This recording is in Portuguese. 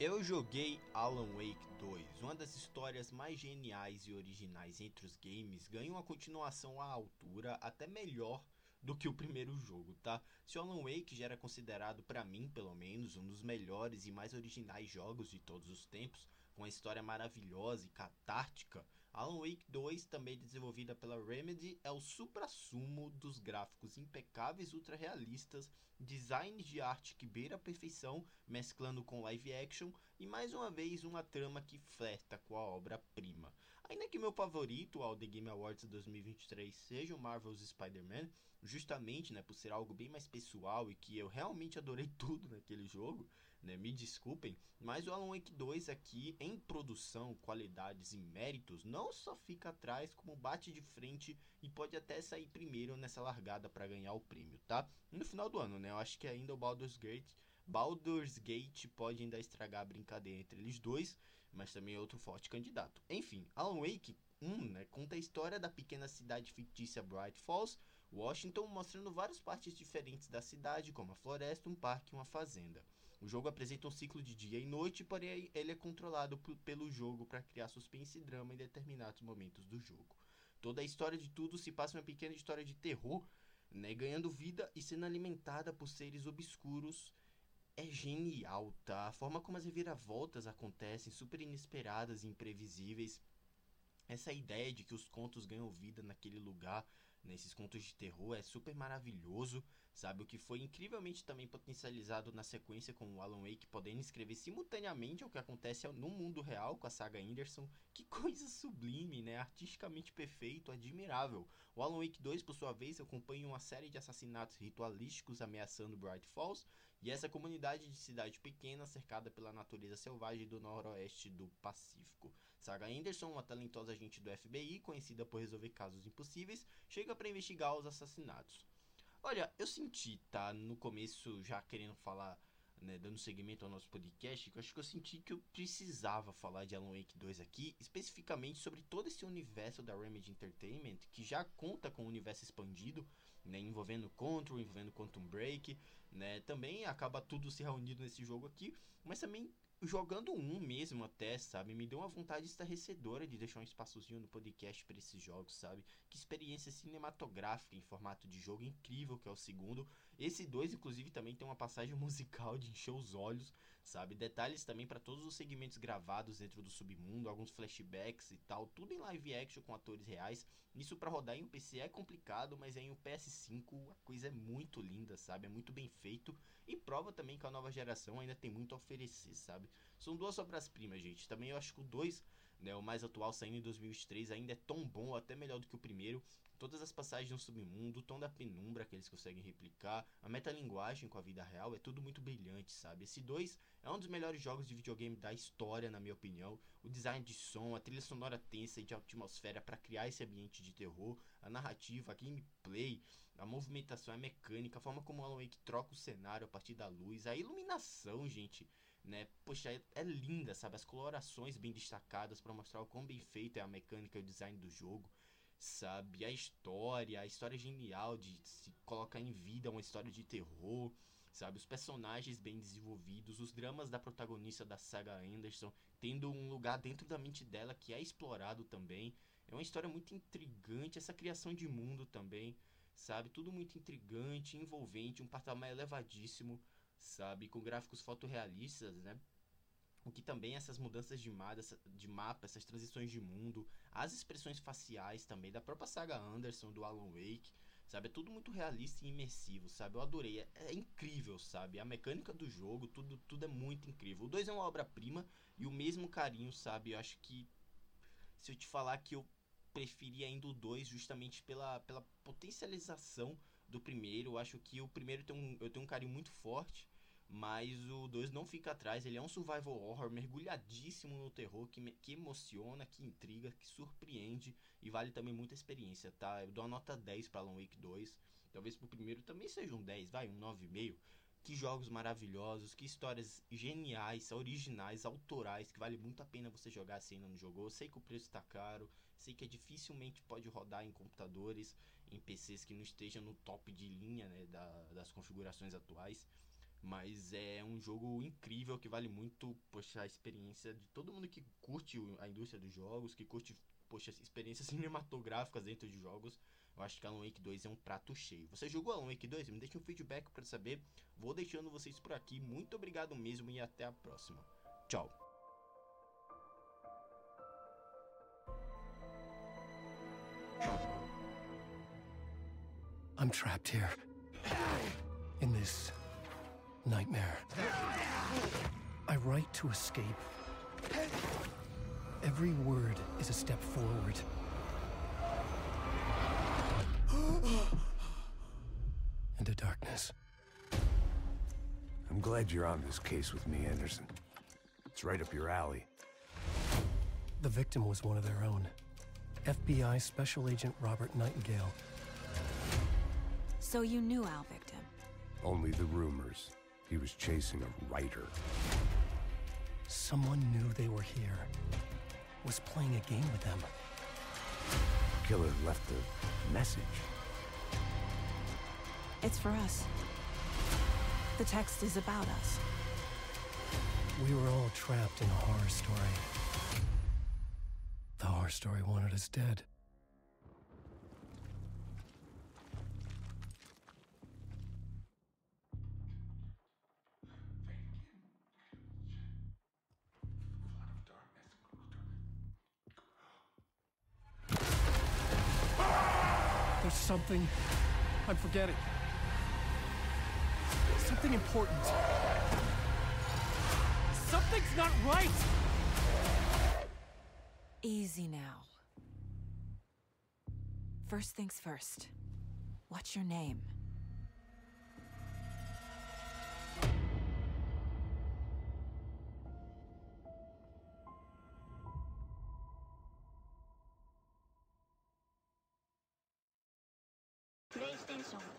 Eu joguei Alan Wake 2, uma das histórias mais geniais e originais entre os games, ganha uma continuação à altura, até melhor do que o primeiro jogo, tá? Se Alan Wake já era considerado, para mim pelo menos, um dos melhores e mais originais jogos de todos os tempos, com uma história maravilhosa e catártica, Alan Wake 2, também desenvolvida pela Remedy, é o supra-sumo dos gráficos impecáveis ultra realistas, design de arte que beira a perfeição, mesclando com live action e mais uma vez uma trama que flerta com a obra-prima. Ainda que meu favorito ao The Game Awards 2023 seja o Marvel's Spider-Man, justamente né, por ser algo bem mais pessoal e que eu realmente adorei tudo naquele jogo, né, me desculpem, mas o Alan Wake 2 aqui em produção, qualidades e méritos não só fica atrás, como bate de frente e pode até sair primeiro nessa largada para ganhar o prêmio, tá? No final do ano, né? Eu acho que ainda o Baldur's Gate, Baldur's Gate pode ainda estragar a brincadeira entre eles dois, mas também é outro forte candidato. Enfim, Alan Wake 1, né, conta a história da pequena cidade fictícia Bright Falls, Washington, mostrando várias partes diferentes da cidade, como a floresta, um parque e uma fazenda. O jogo apresenta um ciclo de dia e noite, porém ele é controlado pelo jogo para criar suspense e drama em determinados momentos do jogo. Toda a história de tudo se passa uma pequena história de terror, né, ganhando vida e sendo alimentada por seres obscuros. É genial, tá? A forma como as reviravoltas acontecem, super inesperadas e imprevisíveis. Essa ideia de que os contos ganham vida naquele lugar, nesses contos de terror, é super maravilhoso sabe? O que foi incrivelmente também potencializado na sequência com o Alan Wake podendo escrever simultaneamente o que acontece no mundo real com a saga Anderson. Que coisa sublime, né? Artisticamente perfeito, admirável. O Alan Wake 2, por sua vez, acompanha uma série de assassinatos ritualísticos ameaçando Bright Falls e essa comunidade de cidade pequena cercada pela natureza selvagem do noroeste do Pacífico. Saga Anderson, uma talentosa agente do FBI conhecida por resolver casos impossíveis, chega para investigar os assassinatos. Olha, eu senti, tá, no começo, já querendo falar, né, dando seguimento ao nosso podcast, eu acho que eu senti que eu precisava falar de Alan Wake 2 aqui, especificamente sobre todo esse universo da Remedy Entertainment, que já conta com um universo expandido, né, envolvendo Control, envolvendo Quantum Break, né, também acaba tudo se reunindo nesse jogo aqui, mas também jogando um mesmo até, sabe? Me deu uma vontade estarrecedora de deixar um espaçozinho no podcast para esses jogos, sabe? Que experiência cinematográfica em formato de jogo incrível que é o segundo. Esse dois, inclusive, também tem uma passagem musical de encher os olhos, sabe? Detalhes também para todos os segmentos gravados dentro do submundo, alguns flashbacks e tal, tudo em live action com atores reais. Isso para rodar em um PC é complicado, mas em um PS5 a coisa é muito linda, sabe? É muito bem feito e prova também que a nova geração ainda tem muito a oferecer, sabe? São duas obras-primas, gente. Também eu acho que o 2, né, o mais atual saindo em 2023, ainda é tão bom, até melhor do que o primeiro. Todas as passagens no submundo, o tom da penumbra que eles conseguem replicar, a metalinguagem com a vida real, é tudo muito brilhante, sabe? Esse 2 é um dos melhores jogos de videogame da história, na minha opinião. O design de som, a trilha sonora tensa e de atmosfera para criar esse ambiente de terror, a narrativa, a gameplay, a movimentação, a mecânica, a forma como o Alan Wake troca o cenário a partir da luz, a iluminação, gente, né? Poxa, é, é linda, sabe? As colorações bem destacadas para mostrar o quão bem feito é a mecânica e o design do jogo, sabe? A história, a história genial de se colocar em vida uma história de terror, sabe? Os personagens bem desenvolvidos, os dramas da protagonista da saga Anderson tendo um lugar dentro da mente dela que é explorado também. É uma história muito intrigante, essa criação de mundo também sabe? Tudo muito intrigante, envolvente, um patamar elevadíssimo, sabe? Com gráficos fotorrealistas, né? O que também essas mudanças de mapa, de mapa, essas transições de mundo, as expressões faciais também da própria saga Anderson, do Alan Wake, sabe? É tudo muito realista e imersivo, sabe? Eu adorei, é, é incrível, sabe? A mecânica do jogo, tudo, tudo é muito incrível. O 2 é uma obra-prima e o mesmo carinho, sabe? Eu acho que se eu te falar que eu preferi ainda o 2 justamente pela, pela potencialização do primeiro. Eu acho que o primeiro tem um, eu tenho um carinho muito forte, mas o 2 não fica atrás. Ele é um survival horror mergulhadíssimo no terror, que, me, que emociona, que intriga, que surpreende e vale também muita experiência, tá? Eu dou uma nota 10 para Alan Wake 2. Talvez pro primeiro também seja um 10, vai, um 9,5. Que jogos maravilhosos, que histórias geniais, originais, autorais, que vale muito a pena você jogar se ainda não jogou. Sei que o preço está caro, sei que dificilmente pode rodar em computadores, em PCs que não estejam no top de linha né, da, das configurações atuais. Mas é um jogo incrível que vale muito, poxa, a experiência de todo mundo que curte a indústria dos jogos, que curte, poxa, experiências cinematográficas dentro de jogos. Eu acho que Alan Wake 2 é um prato cheio. Você jogou Alan Wake 2? Me deixe um feedback para saber. Vou deixando vocês por aqui. Muito obrigado mesmo e até a próxima. Tchau. I'm trapped here. In this nightmare. I write to escape. Every word is a step forward. Into darkness. I'm glad you're on this case with me, Anderson. It's right up your alley. The victim was one of their own. FBI Special Agent Robert Nightingale. So you knew Al Victim? Only the rumors. He was chasing a writer. Someone knew they were here. Was playing a game with them. Killer left a message. It's for us. The text is about us. We were all trapped in a horror story. The horror story wanted us dead. There's something I'm forgetting. Something important. Something's not right! Easy now. First things first. What's your name? station.